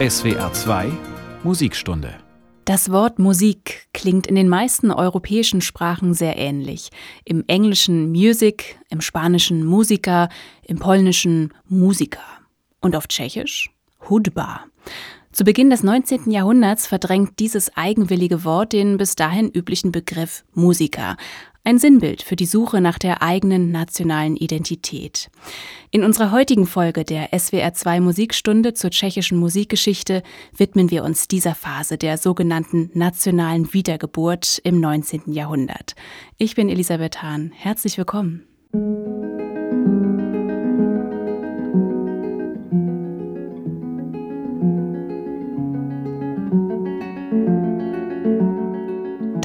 SWR 2 Musikstunde das Wort Musik klingt in den meisten europäischen Sprachen sehr ähnlich. Im Englischen Music, im Spanischen Musiker, im Polnischen Musiker. Und auf Tschechisch Hudba. Zu Beginn des 19. Jahrhunderts verdrängt dieses eigenwillige Wort den bis dahin üblichen Begriff Musiker, ein Sinnbild für die Suche nach der eigenen nationalen Identität. In unserer heutigen Folge der SWR2 Musikstunde zur tschechischen Musikgeschichte widmen wir uns dieser Phase der sogenannten nationalen Wiedergeburt im 19. Jahrhundert. Ich bin Elisabeth Hahn. Herzlich willkommen.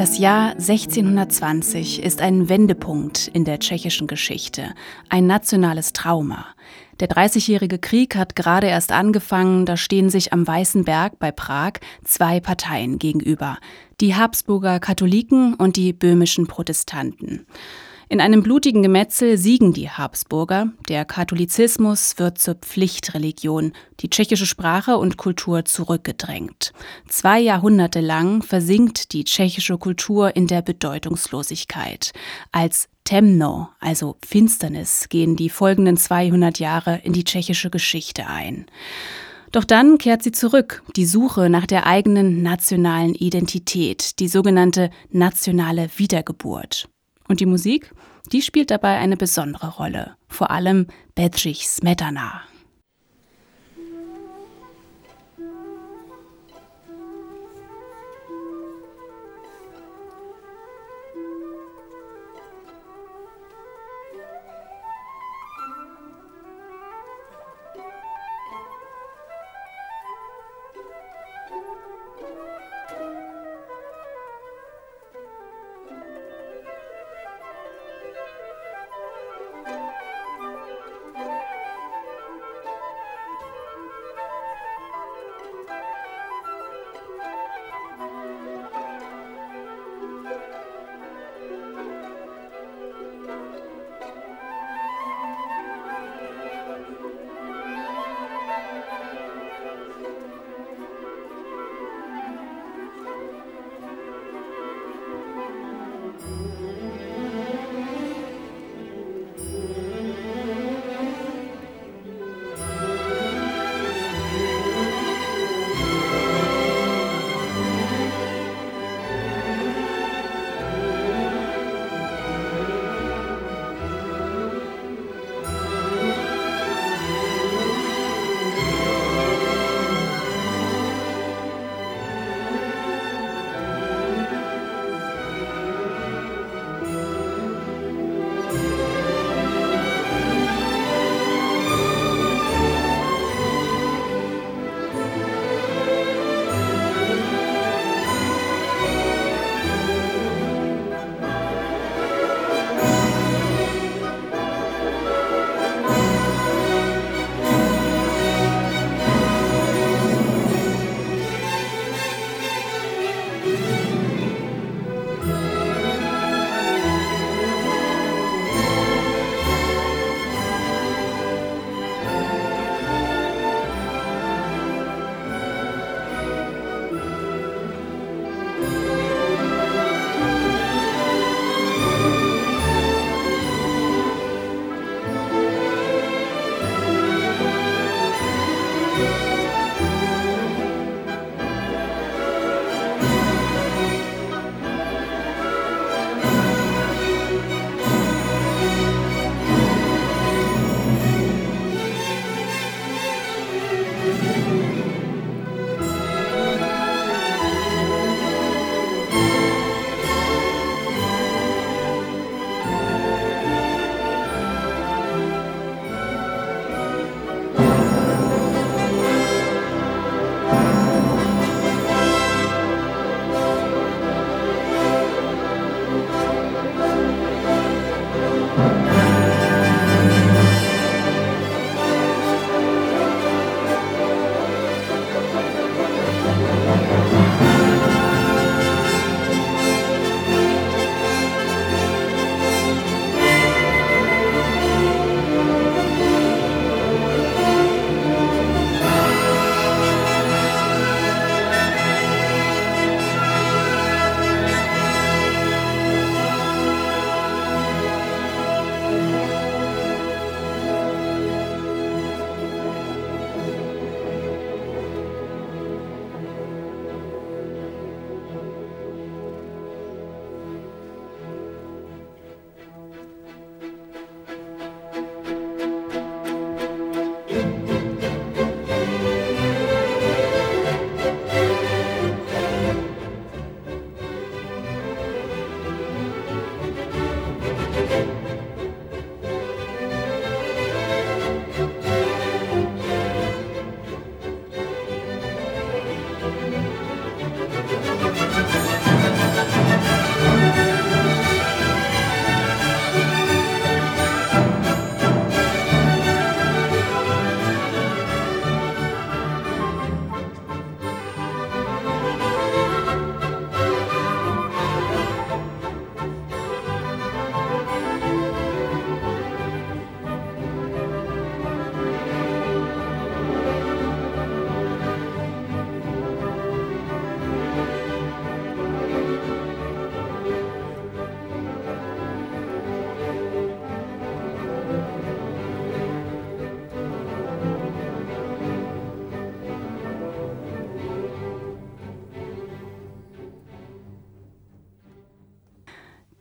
Das Jahr 1620 ist ein Wendepunkt in der tschechischen Geschichte, ein nationales Trauma. Der Dreißigjährige Krieg hat gerade erst angefangen, da stehen sich am Weißen Berg bei Prag zwei Parteien gegenüber, die Habsburger Katholiken und die böhmischen Protestanten. In einem blutigen Gemetzel siegen die Habsburger, der Katholizismus wird zur Pflichtreligion, die tschechische Sprache und Kultur zurückgedrängt. Zwei Jahrhunderte lang versinkt die tschechische Kultur in der Bedeutungslosigkeit. Als Temno, also Finsternis, gehen die folgenden 200 Jahre in die tschechische Geschichte ein. Doch dann kehrt sie zurück, die Suche nach der eigenen nationalen Identität, die sogenannte nationale Wiedergeburt. Und die Musik, die spielt dabei eine besondere Rolle, vor allem Bedřich Smetana.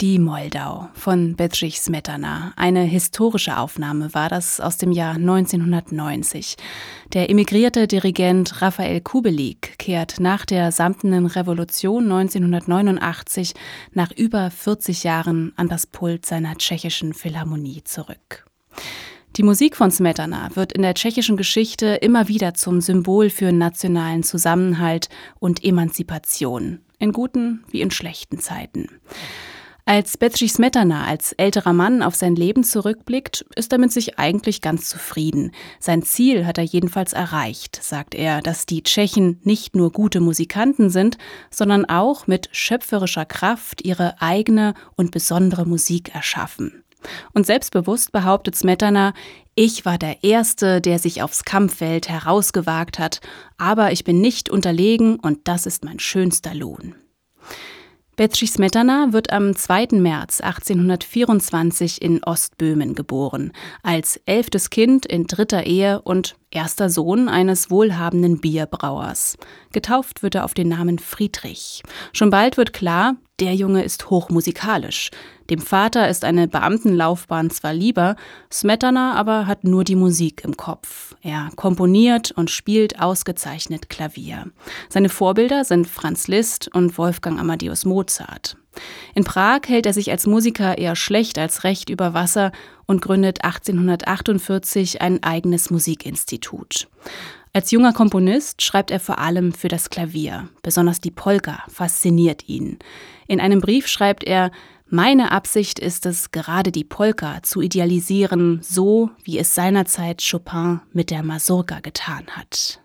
Die Moldau von Bedřich Smetana. Eine historische Aufnahme war das aus dem Jahr 1990. Der emigrierte Dirigent Raphael Kubelik kehrt nach der Samtenen Revolution 1989 nach über 40 Jahren an das Pult seiner tschechischen Philharmonie zurück. Die Musik von Smetana wird in der tschechischen Geschichte immer wieder zum Symbol für nationalen Zusammenhalt und Emanzipation, in guten wie in schlechten Zeiten. Als Bedřich Smetana als älterer Mann auf sein Leben zurückblickt, ist er mit sich eigentlich ganz zufrieden. Sein Ziel hat er jedenfalls erreicht, sagt er, dass die Tschechen nicht nur gute Musikanten sind, sondern auch mit schöpferischer Kraft ihre eigene und besondere Musik erschaffen. Und selbstbewusst behauptet Smetana, ich war der Erste, der sich aufs Kampffeld herausgewagt hat, aber ich bin nicht unterlegen und das ist mein schönster Lohn. Bedřich Smetana wird am 2. März 1824 in Ostböhmen geboren, als elftes Kind in dritter Ehe und erster Sohn eines wohlhabenden Bierbrauers. Getauft wird er auf den Namen Friedrich. Schon bald wird klar, der Junge ist hochmusikalisch. Dem Vater ist eine Beamtenlaufbahn zwar lieber, Smetana aber hat nur die Musik im Kopf. Er komponiert und spielt ausgezeichnet Klavier. Seine Vorbilder sind Franz Liszt und Wolfgang Amadeus Mozart. In Prag hält er sich als Musiker eher schlecht als recht über Wasser und gründet 1848 ein eigenes Musikinstitut. Als junger Komponist schreibt er vor allem für das Klavier. Besonders die Polka fasziniert ihn. In einem Brief schreibt er, meine Absicht ist es, gerade die Polka zu idealisieren, so wie es seinerzeit Chopin mit der Mazurka getan hat.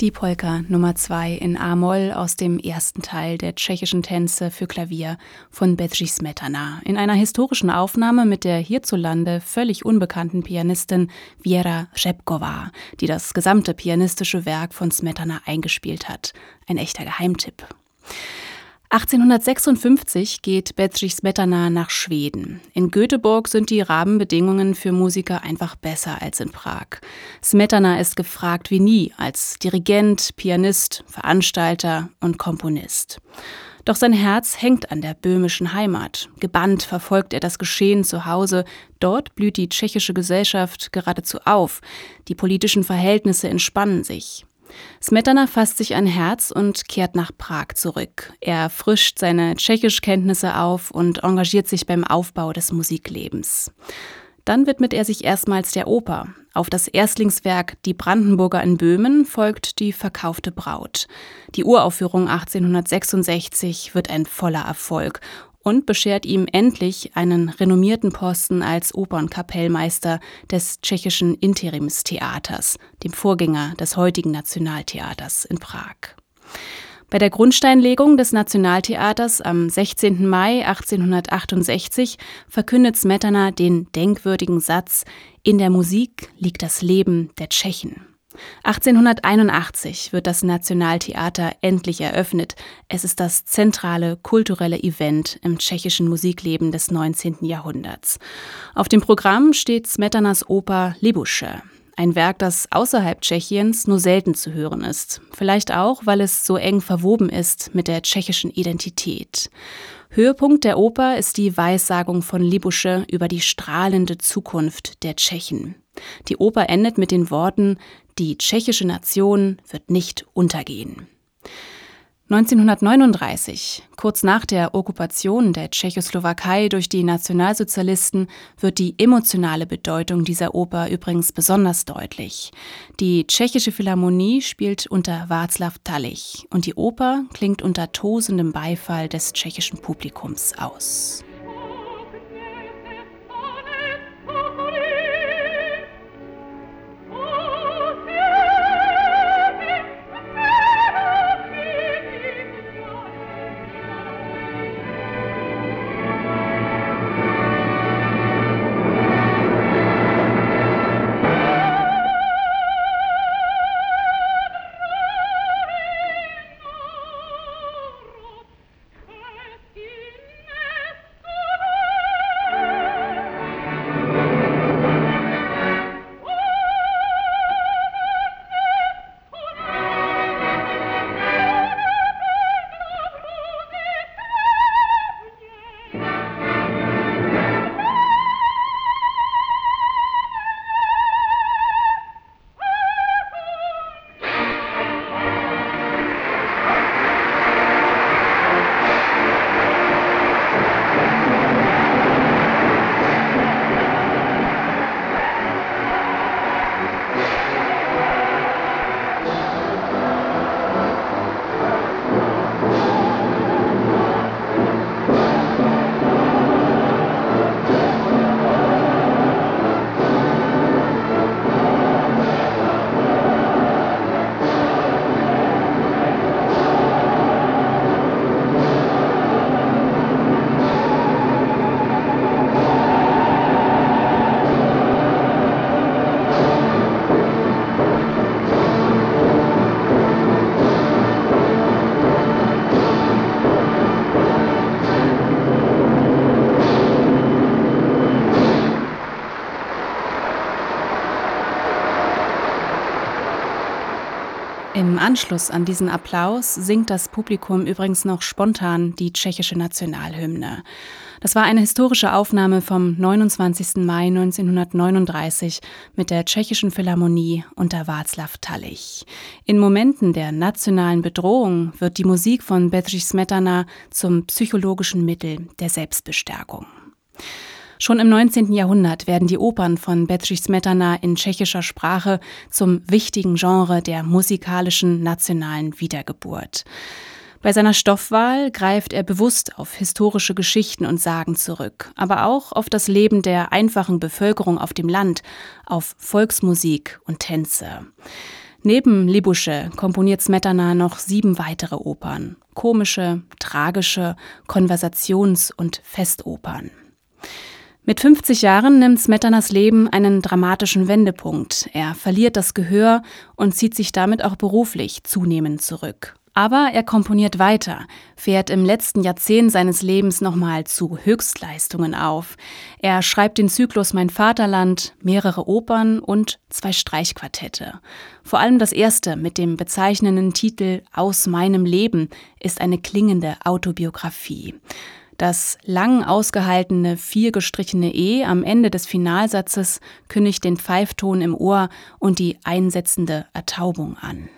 Die Polka Nummer 2 in A-Moll aus dem ersten Teil der tschechischen Tänze für Klavier von Bedřich Smetana in einer historischen Aufnahme mit der hierzulande völlig unbekannten Pianistin Viera Řepková, die das gesamte pianistische Werk von Smetana eingespielt hat. Ein echter Geheimtipp. 1856 geht Bedřich Smetana nach Schweden. In Göteborg sind die Rahmenbedingungen für Musiker einfach besser als in Prag. Smetana ist gefragt wie nie als Dirigent, Pianist, Veranstalter und Komponist. Doch sein Herz hängt an der böhmischen Heimat. Gebannt verfolgt er das Geschehen zu Hause. Dort blüht die tschechische Gesellschaft geradezu auf. Die politischen Verhältnisse entspannen sich. Smetana fasst sich ein Herz und kehrt nach Prag zurück. Er frischt seine Tschechischkenntnisse auf und engagiert sich beim Aufbau des Musiklebens. Dann widmet er sich erstmals der Oper. Auf das Erstlingswerk Die Brandenburger in Böhmen folgt Die verkaufte Braut. Die Uraufführung 1866 wird ein voller Erfolg und beschert ihm endlich einen renommierten Posten als Opernkapellmeister des tschechischen Interimstheaters, dem Vorgänger des heutigen Nationaltheaters in Prag. Bei der Grundsteinlegung des Nationaltheaters am 16. Mai 1868 verkündet Smetana den denkwürdigen Satz In der Musik liegt das Leben der Tschechen. 1881 wird das Nationaltheater endlich eröffnet. Es ist das zentrale kulturelle Event im tschechischen Musikleben des 19. Jahrhunderts. Auf dem Programm steht Smetanas Oper Libusche, ein Werk, das außerhalb Tschechiens nur selten zu hören ist. Vielleicht auch, weil es so eng verwoben ist mit der tschechischen Identität. Höhepunkt der Oper ist die Weissagung von Libusche über die strahlende Zukunft der Tschechen. Die Oper endet mit den Worten Die tschechische Nation wird nicht untergehen. 1939, kurz nach der Okkupation der Tschechoslowakei durch die Nationalsozialisten, wird die emotionale Bedeutung dieser Oper übrigens besonders deutlich. Die tschechische Philharmonie spielt unter Václav Talich und die Oper klingt unter tosendem Beifall des tschechischen Publikums aus. Anschluss an diesen Applaus singt das Publikum übrigens noch spontan die tschechische Nationalhymne. Das war eine historische Aufnahme vom 29. Mai 1939 mit der tschechischen Philharmonie unter Václav Talich. In Momenten der nationalen Bedrohung wird die Musik von Bedřich Smetana zum psychologischen Mittel der Selbstbestärkung. Schon im 19. Jahrhundert werden die Opern von Bedřich Smetana in tschechischer Sprache zum wichtigen Genre der musikalischen nationalen Wiedergeburt. Bei seiner Stoffwahl greift er bewusst auf historische Geschichten und Sagen zurück, aber auch auf das Leben der einfachen Bevölkerung auf dem Land, auf Volksmusik und Tänze. Neben Libusche komponiert Smetana noch sieben weitere Opern. Komische, tragische, Konversations- und Festopern. Mit 50 Jahren nimmt Smetanas Leben einen dramatischen Wendepunkt. Er verliert das Gehör und zieht sich damit auch beruflich zunehmend zurück. Aber er komponiert weiter, fährt im letzten Jahrzehnt seines Lebens nochmal zu Höchstleistungen auf. Er schreibt den Zyklus Mein Vaterland, mehrere Opern und zwei Streichquartette. Vor allem das erste mit dem bezeichnenden Titel Aus meinem Leben ist eine klingende Autobiografie. Das lang ausgehaltene vier gestrichene E am Ende des Finalsatzes kündigt den Pfeifton im Ohr und die einsetzende Ertaubung an.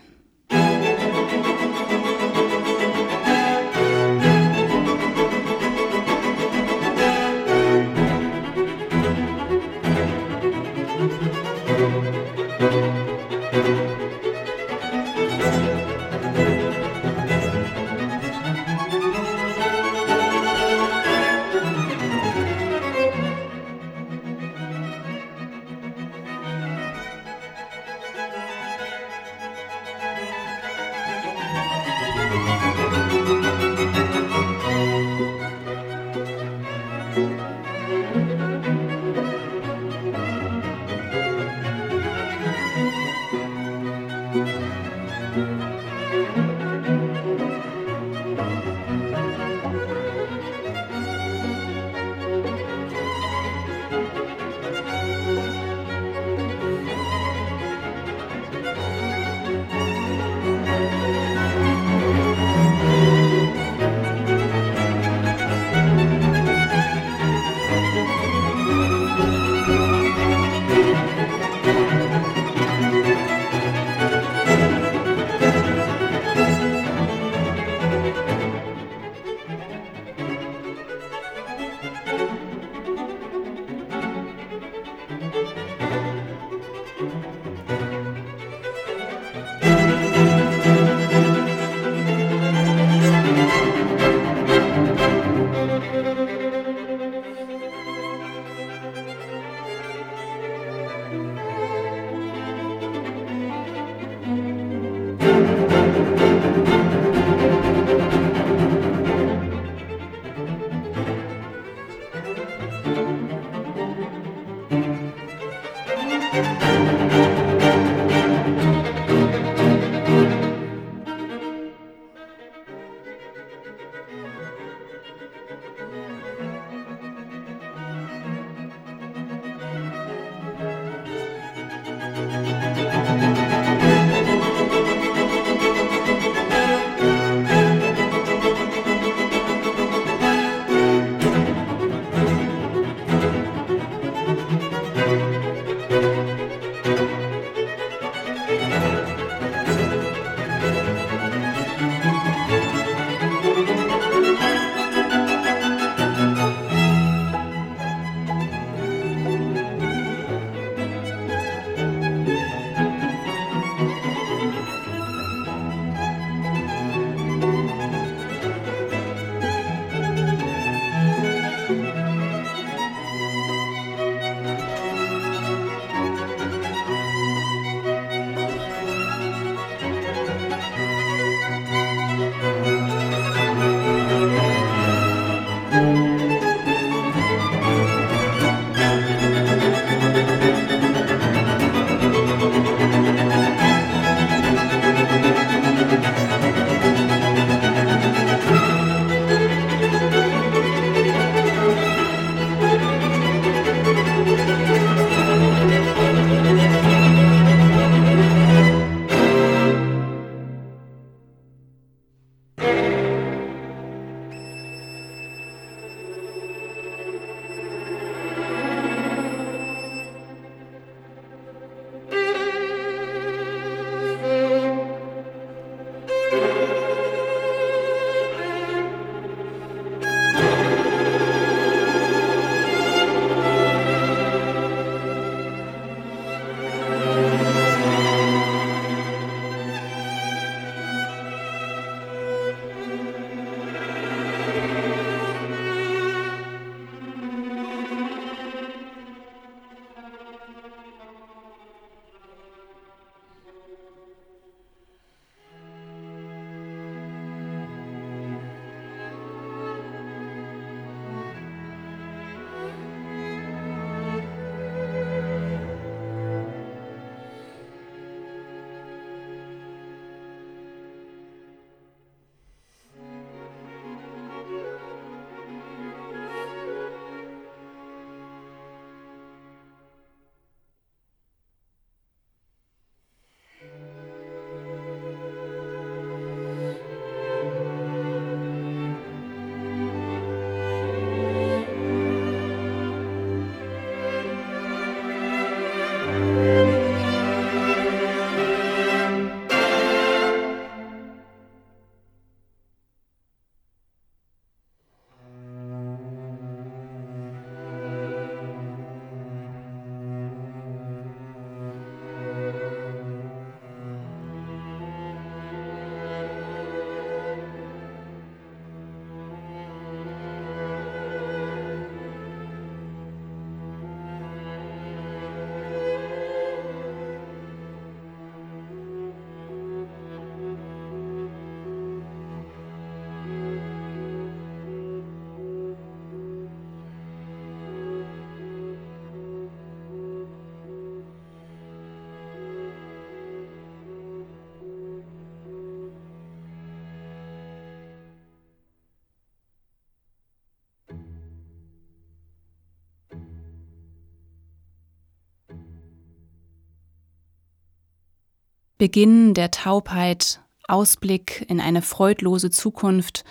Beginn der Taubheit, Ausblick in eine freudlose Zukunft,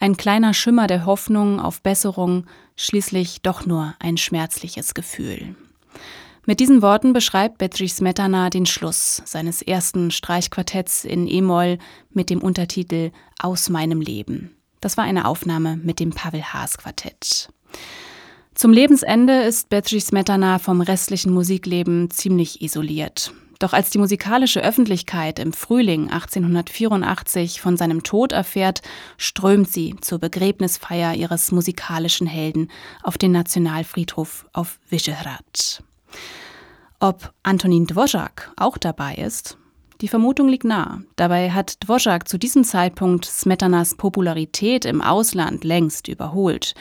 ein kleiner Schimmer der Hoffnung auf Besserung, schließlich doch nur ein schmerzliches Gefühl. Mit diesen Worten beschreibt Bedřich Smetana den Schluss seines ersten Streichquartetts in E-Moll mit dem Untertitel Aus meinem Leben. Das war eine Aufnahme mit dem Pavel Haas Quartett. Zum Lebensende ist Bedřich Smetana vom restlichen Musikleben ziemlich isoliert. Doch als die musikalische Öffentlichkeit im Frühling 1884 von seinem Tod erfährt, strömt sie zur Begräbnisfeier ihres musikalischen Helden auf den Nationalfriedhof auf Vyšehrad. Ob Antonin Dvořák auch dabei ist, die Vermutung liegt nah. Dabei hat Dvořák zu diesem Zeitpunkt Smetanas Popularität im Ausland längst überholt.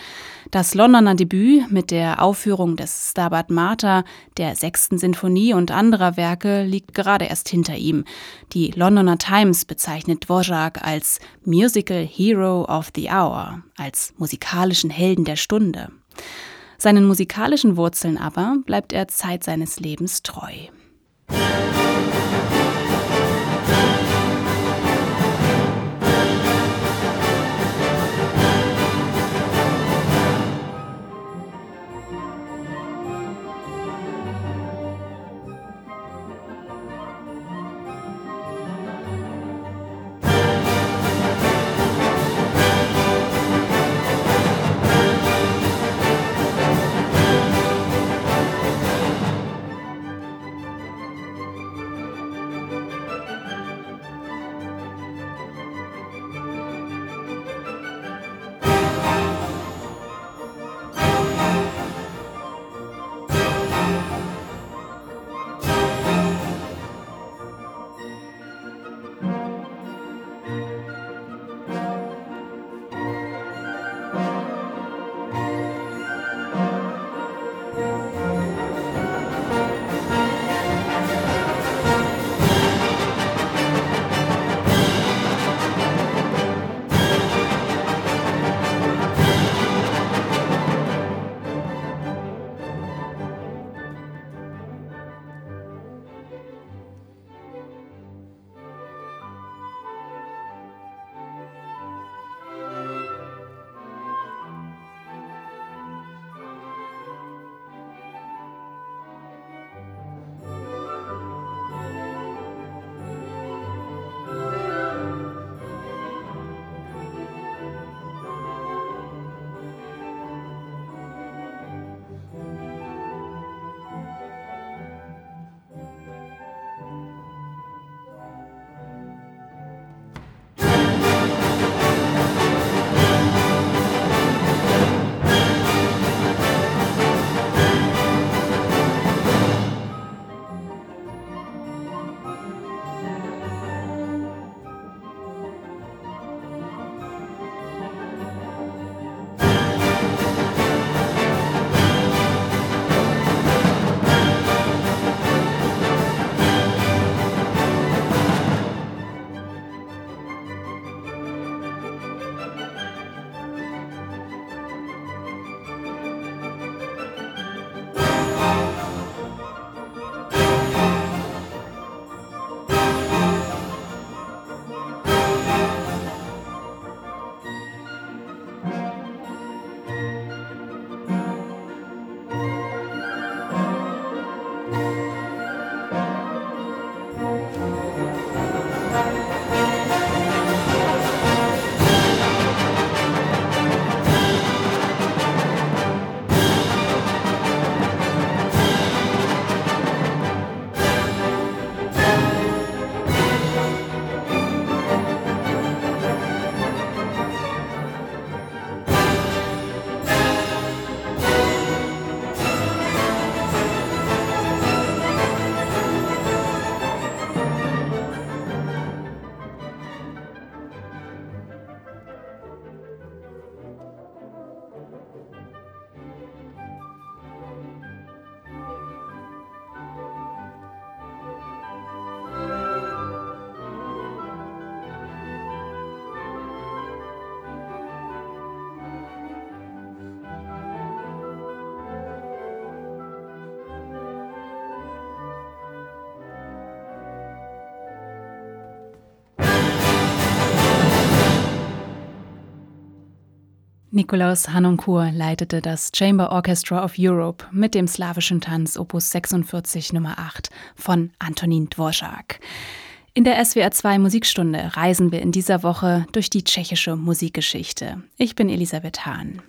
Das Londoner Debüt mit der Aufführung des Stabat Mater, der sechsten Sinfonie und anderer Werke liegt gerade erst hinter ihm. Die Londoner Times bezeichnet Dvořák als Musical Hero of the Hour, als musikalischen Helden der Stunde. Seinen musikalischen Wurzeln aber bleibt er Zeit seines Lebens treu. Nikolaus Hanoncourt leitete das Chamber Orchestra of Europe mit dem slawischen Tanz Opus 46 Nummer 8 von Antonin Dvorak. In der SWR 2 Musikstunde reisen wir in dieser Woche durch die tschechische Musikgeschichte. Ich bin Elisabeth Hahn.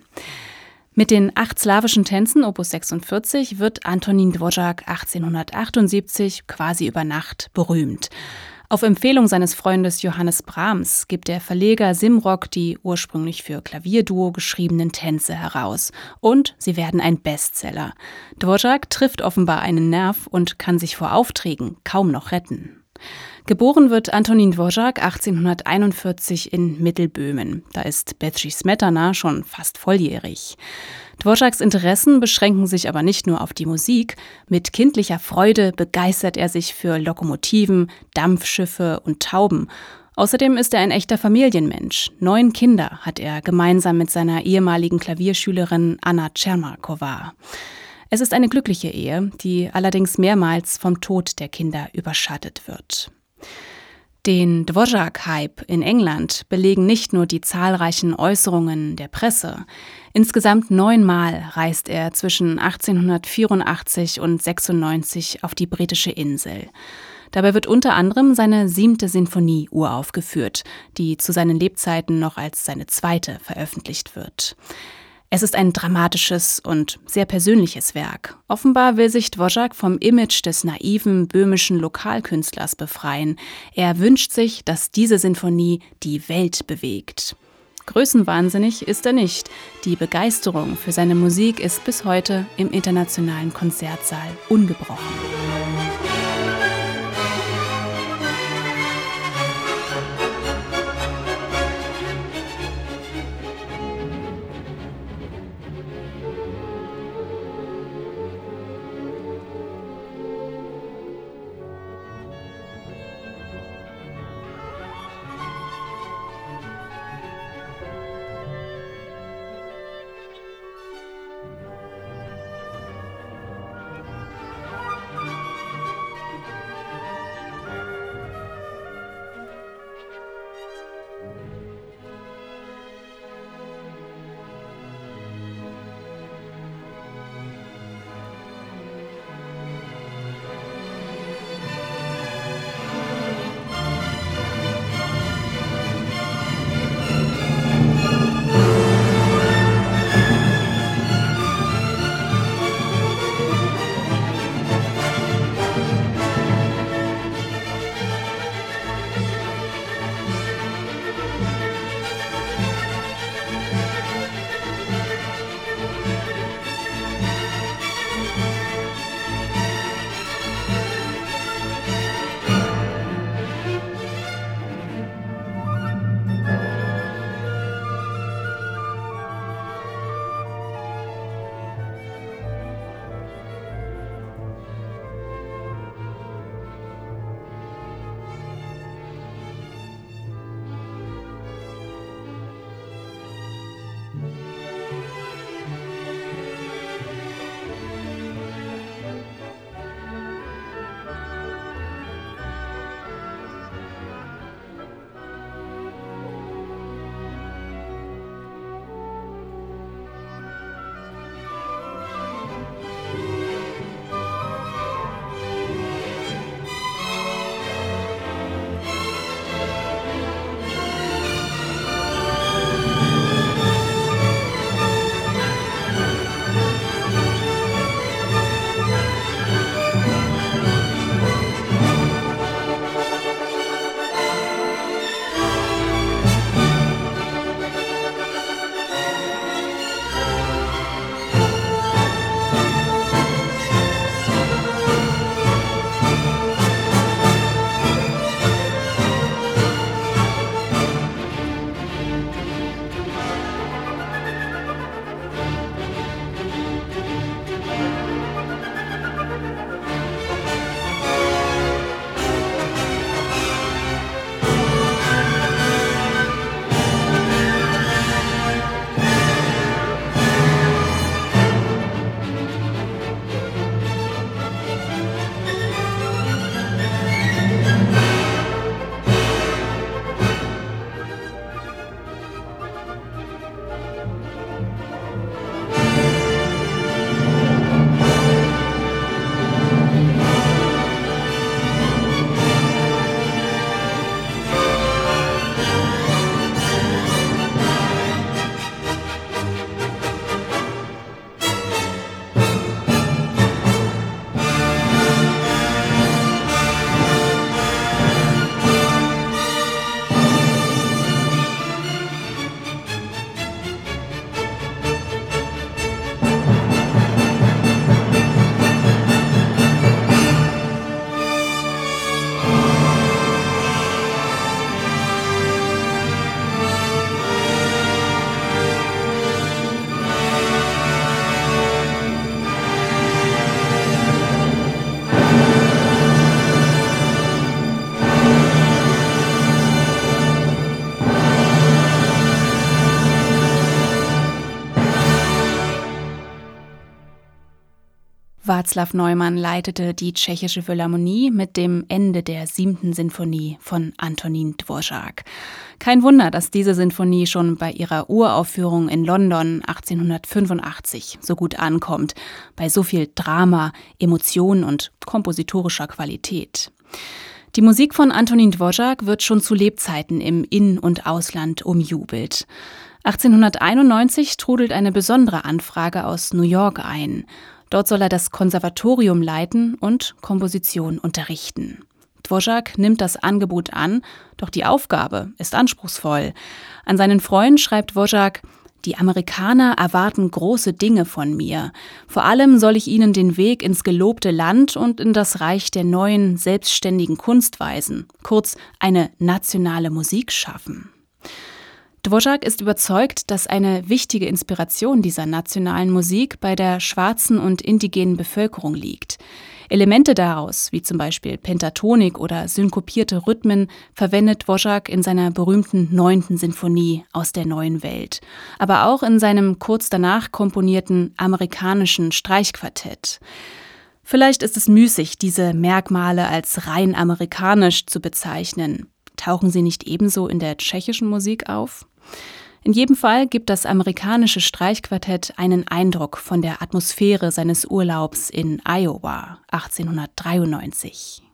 Mit den acht slawischen Tänzen Opus 46 wird Antonin Dvorak 1878 quasi über Nacht berühmt. Auf Empfehlung seines Freundes Johannes Brahms gibt der Verleger Simrock die ursprünglich für Klavierduo geschriebenen Tänze heraus. Und sie werden ein Bestseller. Dvorak trifft offenbar einen Nerv und kann sich vor Aufträgen kaum noch retten. Geboren wird Antonin Dvorak 1841 in Mittelböhmen. Da ist Petri Smetana schon fast volljährig. Dvoraks Interessen beschränken sich aber nicht nur auf die Musik. Mit kindlicher Freude begeistert er sich für Lokomotiven, Dampfschiffe und Tauben. Außerdem ist er ein echter Familienmensch. Neun Kinder hat er gemeinsam mit seiner ehemaligen Klavierschülerin Anna Tschermakova. Es ist eine glückliche Ehe, die allerdings mehrmals vom Tod der Kinder überschattet wird. Den Dvorak-Hype in England belegen nicht nur die zahlreichen Äußerungen der Presse. Insgesamt neunmal reist er zwischen 1884 und 96 auf die britische Insel. Dabei wird unter anderem seine siebte Sinfonie uraufgeführt, die zu seinen Lebzeiten noch als seine zweite veröffentlicht wird. Es ist ein dramatisches und sehr persönliches Werk. Offenbar will sich Dvorak vom Image des naiven böhmischen Lokalkünstlers befreien. Er wünscht sich, dass diese Sinfonie die Welt bewegt. Größenwahnsinnig ist er nicht. Die Begeisterung für seine Musik ist bis heute im internationalen Konzertsaal ungebrochen. Václav Neumann leitete die tschechische Philharmonie mit dem Ende der siebten Sinfonie von Antonin Dvořák. Kein Wunder, dass diese Sinfonie schon bei ihrer Uraufführung in London 1885 so gut ankommt, bei so viel Drama, Emotion und kompositorischer Qualität. Die Musik von Antonin Dvořák wird schon zu Lebzeiten im In- und Ausland umjubelt. 1891 trudelt eine besondere Anfrage aus New York ein. Dort soll er das Konservatorium leiten und Komposition unterrichten. Dvořák nimmt das Angebot an, doch die Aufgabe ist anspruchsvoll. An seinen Freund schreibt Dvořák, die Amerikaner erwarten große Dinge von mir. Vor allem soll ich ihnen den Weg ins gelobte Land und in das Reich der neuen, selbstständigen Kunst weisen, kurz eine nationale Musik schaffen. Dvořák ist überzeugt, dass eine wichtige Inspiration dieser nationalen Musik bei der schwarzen und indigenen Bevölkerung liegt. Elemente daraus, wie zum Beispiel Pentatonik oder synkopierte Rhythmen, verwendet Dvořák in seiner berühmten neunten Sinfonie aus der neuen Welt, aber auch in seinem kurz danach komponierten amerikanischen Streichquartett. Vielleicht ist es müßig, diese Merkmale als rein amerikanisch zu bezeichnen. Tauchen sie nicht ebenso in der tschechischen Musik auf? In jedem Fall gibt das amerikanische Streichquartett einen Eindruck von der Atmosphäre seines Urlaubs in Iowa 1893.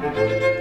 Música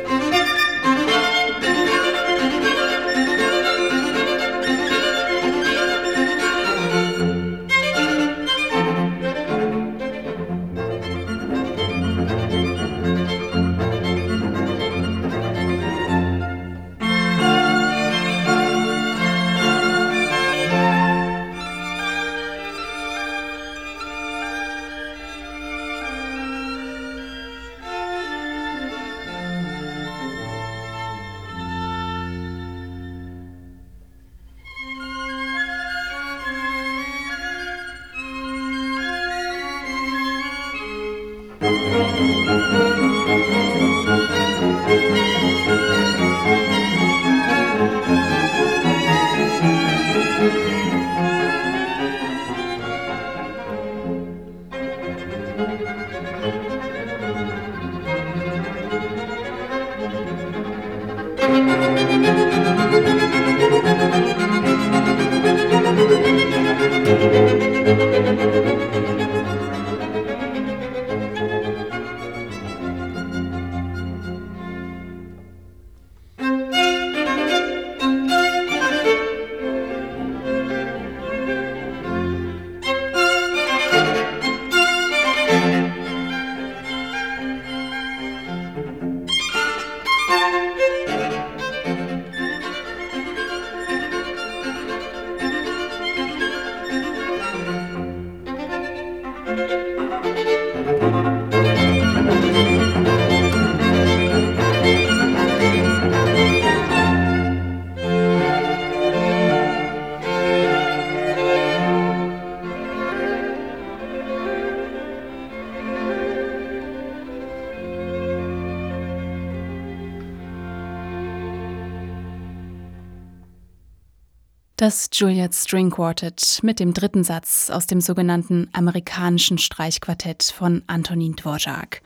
Das Juliet String Quartet mit dem dritten Satz aus dem sogenannten amerikanischen Streichquartett von Antonin Dvorak.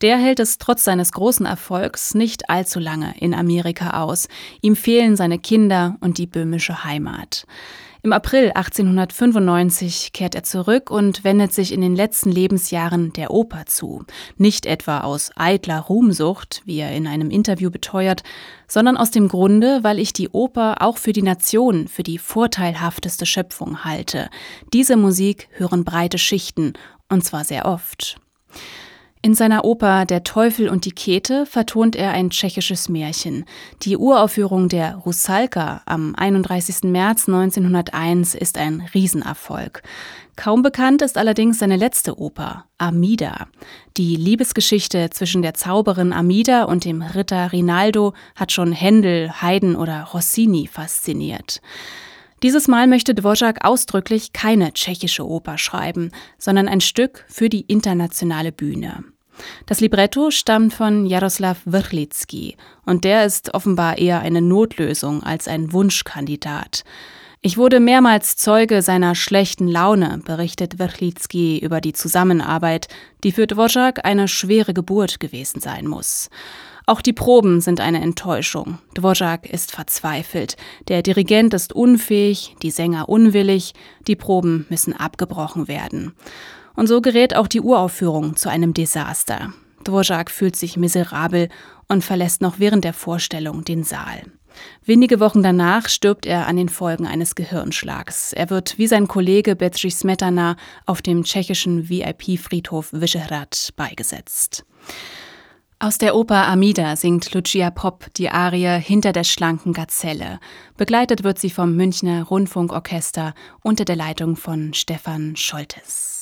Der hält es trotz seines großen Erfolgs nicht allzu lange in Amerika aus. Ihm fehlen seine Kinder und die böhmische Heimat. Im April 1895 kehrt er zurück und wendet sich in den letzten Lebensjahren der Oper zu. Nicht etwa aus eitler Ruhmsucht, wie er in einem Interview beteuert, sondern aus dem Grunde, weil ich die Oper auch für die Nation für die vorteilhafteste Schöpfung halte. Diese Musik hören breite Schichten, und zwar sehr oft. In seiner Oper Der Teufel und die Kete vertont er ein tschechisches Märchen. Die Uraufführung der Rusalka am 31. März 1901 ist ein Riesenerfolg. Kaum bekannt ist allerdings seine letzte Oper, Amida. Die Liebesgeschichte zwischen der Zauberin Amida und dem Ritter Rinaldo hat schon Händel, Haydn oder Rossini fasziniert. Dieses Mal möchte Dvorak ausdrücklich keine tschechische Oper schreiben, sondern ein Stück für die internationale Bühne. Das Libretto stammt von Jaroslav Wrlicki und der ist offenbar eher eine Notlösung als ein Wunschkandidat. Ich wurde mehrmals Zeuge seiner schlechten Laune, berichtet Wrlicki über die Zusammenarbeit, die für Dvorak eine schwere Geburt gewesen sein muss. Auch die Proben sind eine Enttäuschung. Dvorak ist verzweifelt. Der Dirigent ist unfähig, die Sänger unwillig, die Proben müssen abgebrochen werden. Und so gerät auch die Uraufführung zu einem Desaster. Dvorak fühlt sich miserabel und verlässt noch während der Vorstellung den Saal. Wenige Wochen danach stirbt er an den Folgen eines Gehirnschlags. Er wird wie sein Kollege Bedřich Smetana auf dem tschechischen VIP-Friedhof Vyšehrad beigesetzt. Aus der Oper Amida singt Lucia Popp die Arie Hinter der schlanken Gazelle. Begleitet wird sie vom Münchner Rundfunkorchester unter der Leitung von Stefan Scholtes.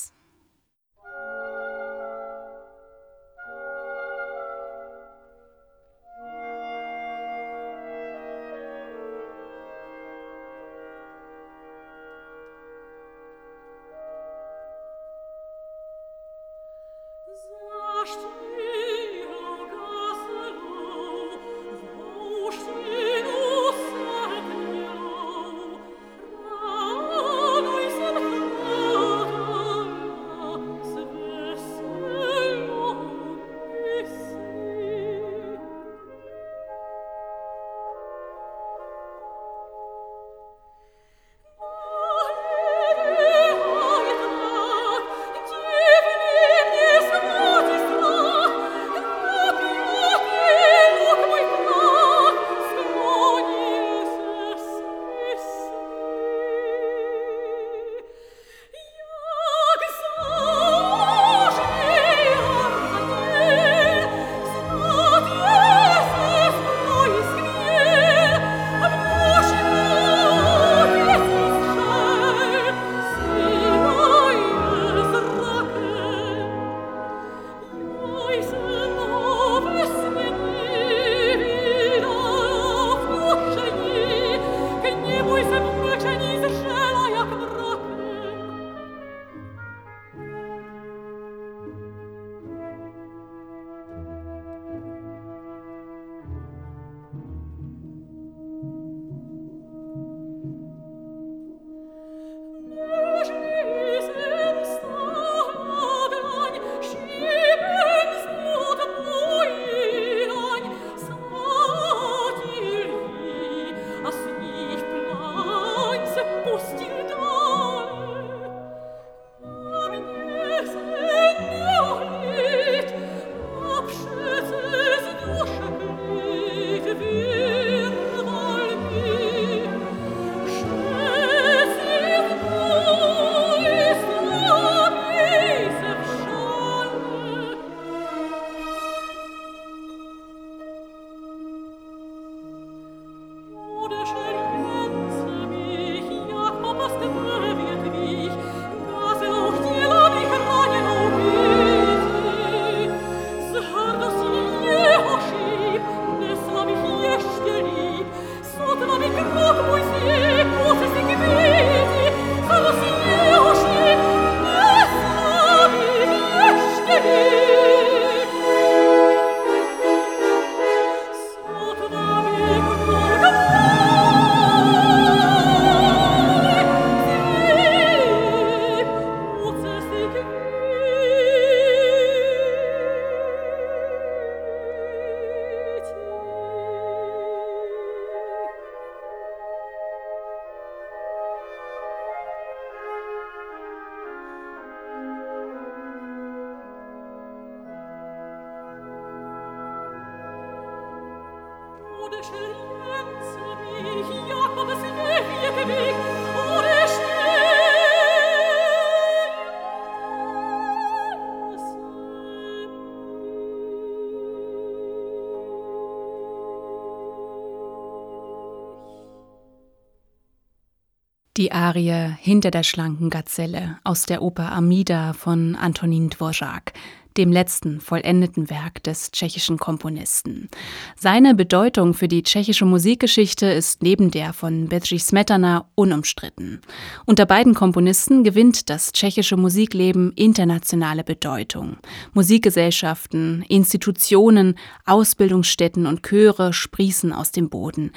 Die Arie Hinter der schlanken Gazelle aus der Oper Amida von Antonin Dvořák, dem letzten vollendeten Werk des tschechischen Komponisten. Seine Bedeutung für die tschechische Musikgeschichte ist neben der von Bedřich Smetana unumstritten. Unter beiden Komponisten gewinnt das tschechische Musikleben internationale Bedeutung. Musikgesellschaften, Institutionen, Ausbildungsstätten und Chöre sprießen aus dem Boden.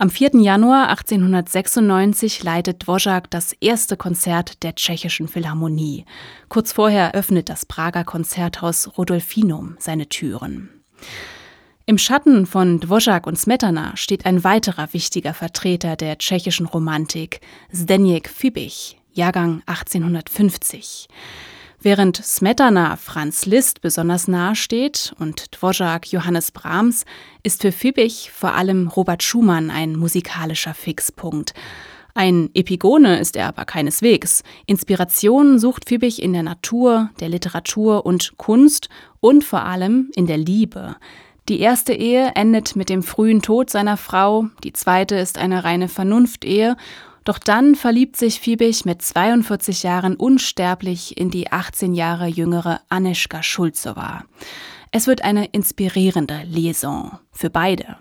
Am 4. Januar 1896 leitet Dvořák das erste Konzert der tschechischen Philharmonie. Kurz vorher öffnet das Prager Konzerthaus Rodolfinum seine Türen. Im Schatten von Dvořák und Smetana steht ein weiterer wichtiger Vertreter der tschechischen Romantik, Zdeněk Fibich, Jahrgang 1850. Während Smetana Franz Liszt besonders nahe steht und Dvořák Johannes Brahms, ist für Fiebig vor allem Robert Schumann ein musikalischer Fixpunkt. Ein Epigone ist er aber keineswegs. Inspiration sucht Fiebig in der Natur, der Literatur und Kunst und vor allem in der Liebe. Die erste Ehe endet mit dem frühen Tod seiner Frau, die zweite ist eine reine Vernunftehe doch dann verliebt sich Fiebig mit 42 Jahren unsterblich in die 18 Jahre jüngere Anischka Schulzowa. Es wird eine inspirierende Liaison für beide.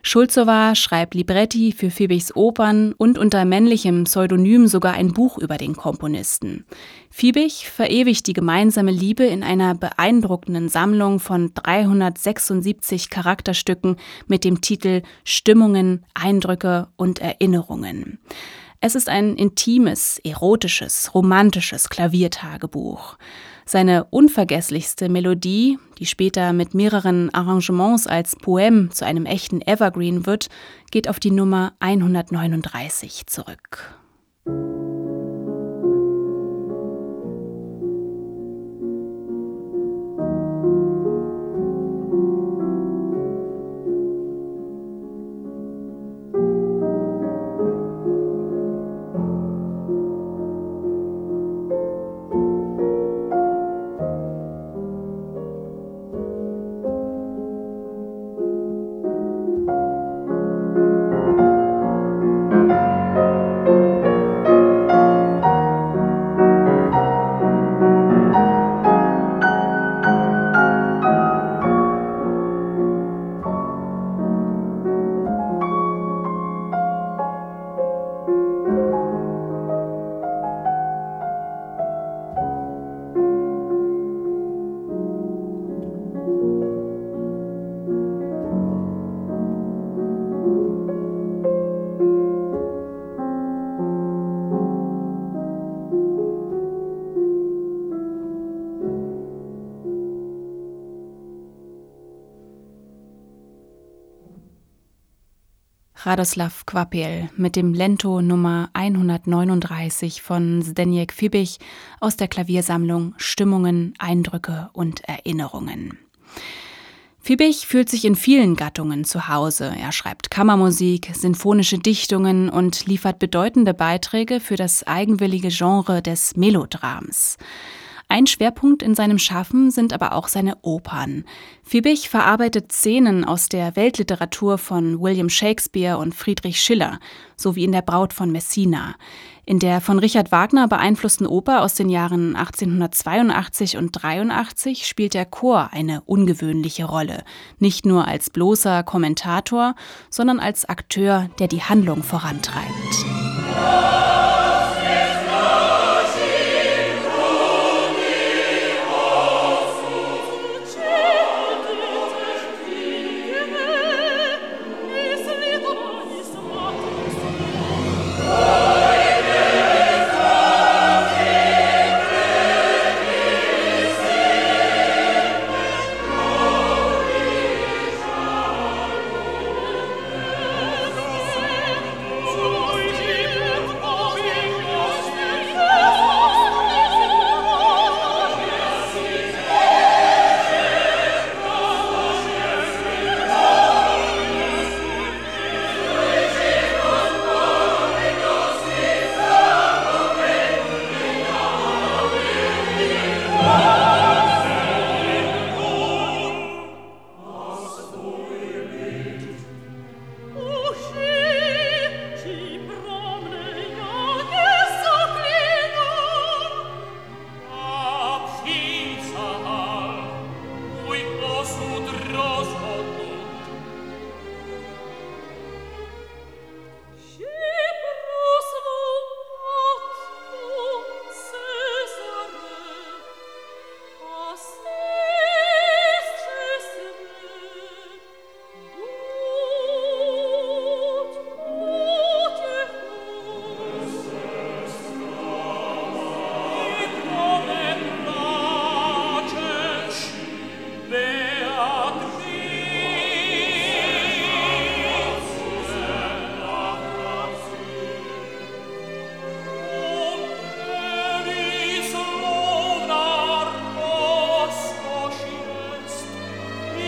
Schulzowa schreibt Libretti für Fiebigs Opern und unter männlichem Pseudonym sogar ein Buch über den Komponisten. Fiebig verewigt die gemeinsame Liebe in einer beeindruckenden Sammlung von 376 Charakterstücken mit dem Titel Stimmungen, Eindrücke und Erinnerungen. Es ist ein intimes, erotisches, romantisches Klaviertagebuch. Seine unvergesslichste Melodie, die später mit mehreren Arrangements als Poem zu einem echten Evergreen wird, geht auf die Nummer 139 zurück. Radoslav Kvapil mit dem Lento Nummer 139 von Zdeněk Fibich aus der Klaviersammlung Stimmungen, Eindrücke und Erinnerungen. Fibich fühlt sich in vielen Gattungen zu Hause. Er schreibt Kammermusik, sinfonische Dichtungen und liefert bedeutende Beiträge für das eigenwillige Genre des Melodrams. Ein Schwerpunkt in seinem Schaffen sind aber auch seine Opern. Fiebig verarbeitet Szenen aus der Weltliteratur von William Shakespeare und Friedrich Schiller, sowie in der Braut von Messina. In der von Richard Wagner beeinflussten Oper aus den Jahren 1882 und 83 spielt der Chor eine ungewöhnliche Rolle, nicht nur als bloßer Kommentator, sondern als Akteur, der die Handlung vorantreibt.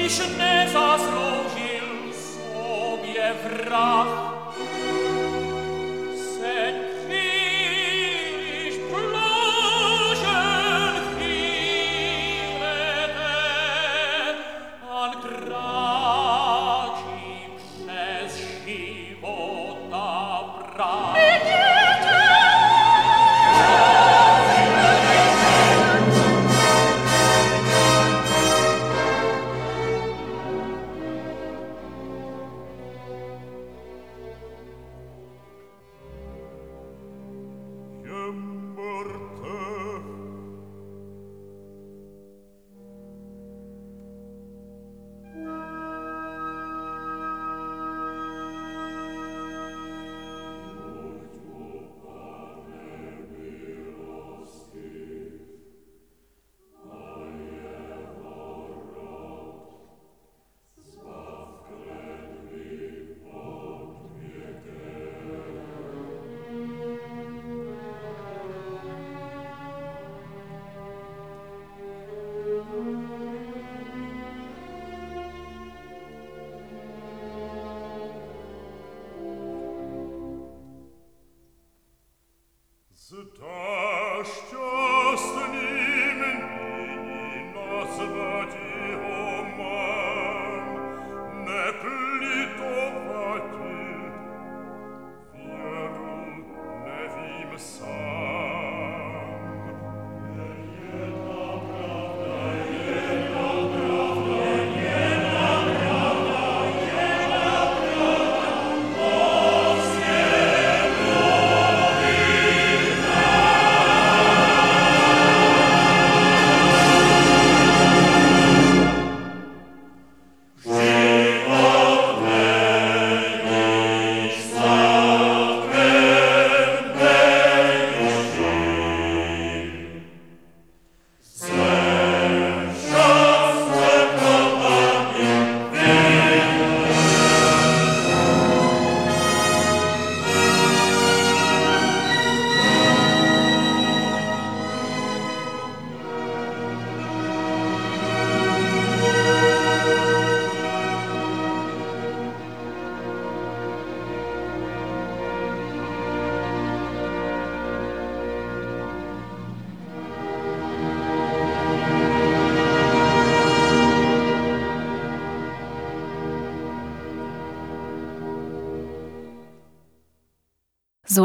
ich ne sas rogil so wie vrach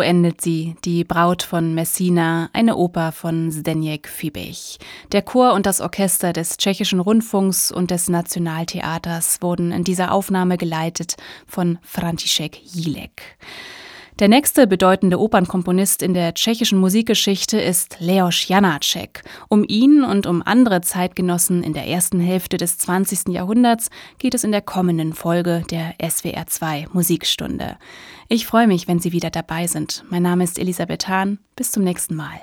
endet sie, die Braut von Messina, eine Oper von Zdeněk Fibich. Der Chor und das Orchester des Tschechischen Rundfunks und des Nationaltheaters wurden in dieser Aufnahme geleitet von František Jílek. Der nächste bedeutende Opernkomponist in der tschechischen Musikgeschichte ist Leos Janáček. Um ihn und um andere Zeitgenossen in der ersten Hälfte des 20. Jahrhunderts geht es in der kommenden Folge der SWR 2 Musikstunde. Ich freue mich, wenn Sie wieder dabei sind. Mein Name ist Elisabeth Hahn. Bis zum nächsten Mal.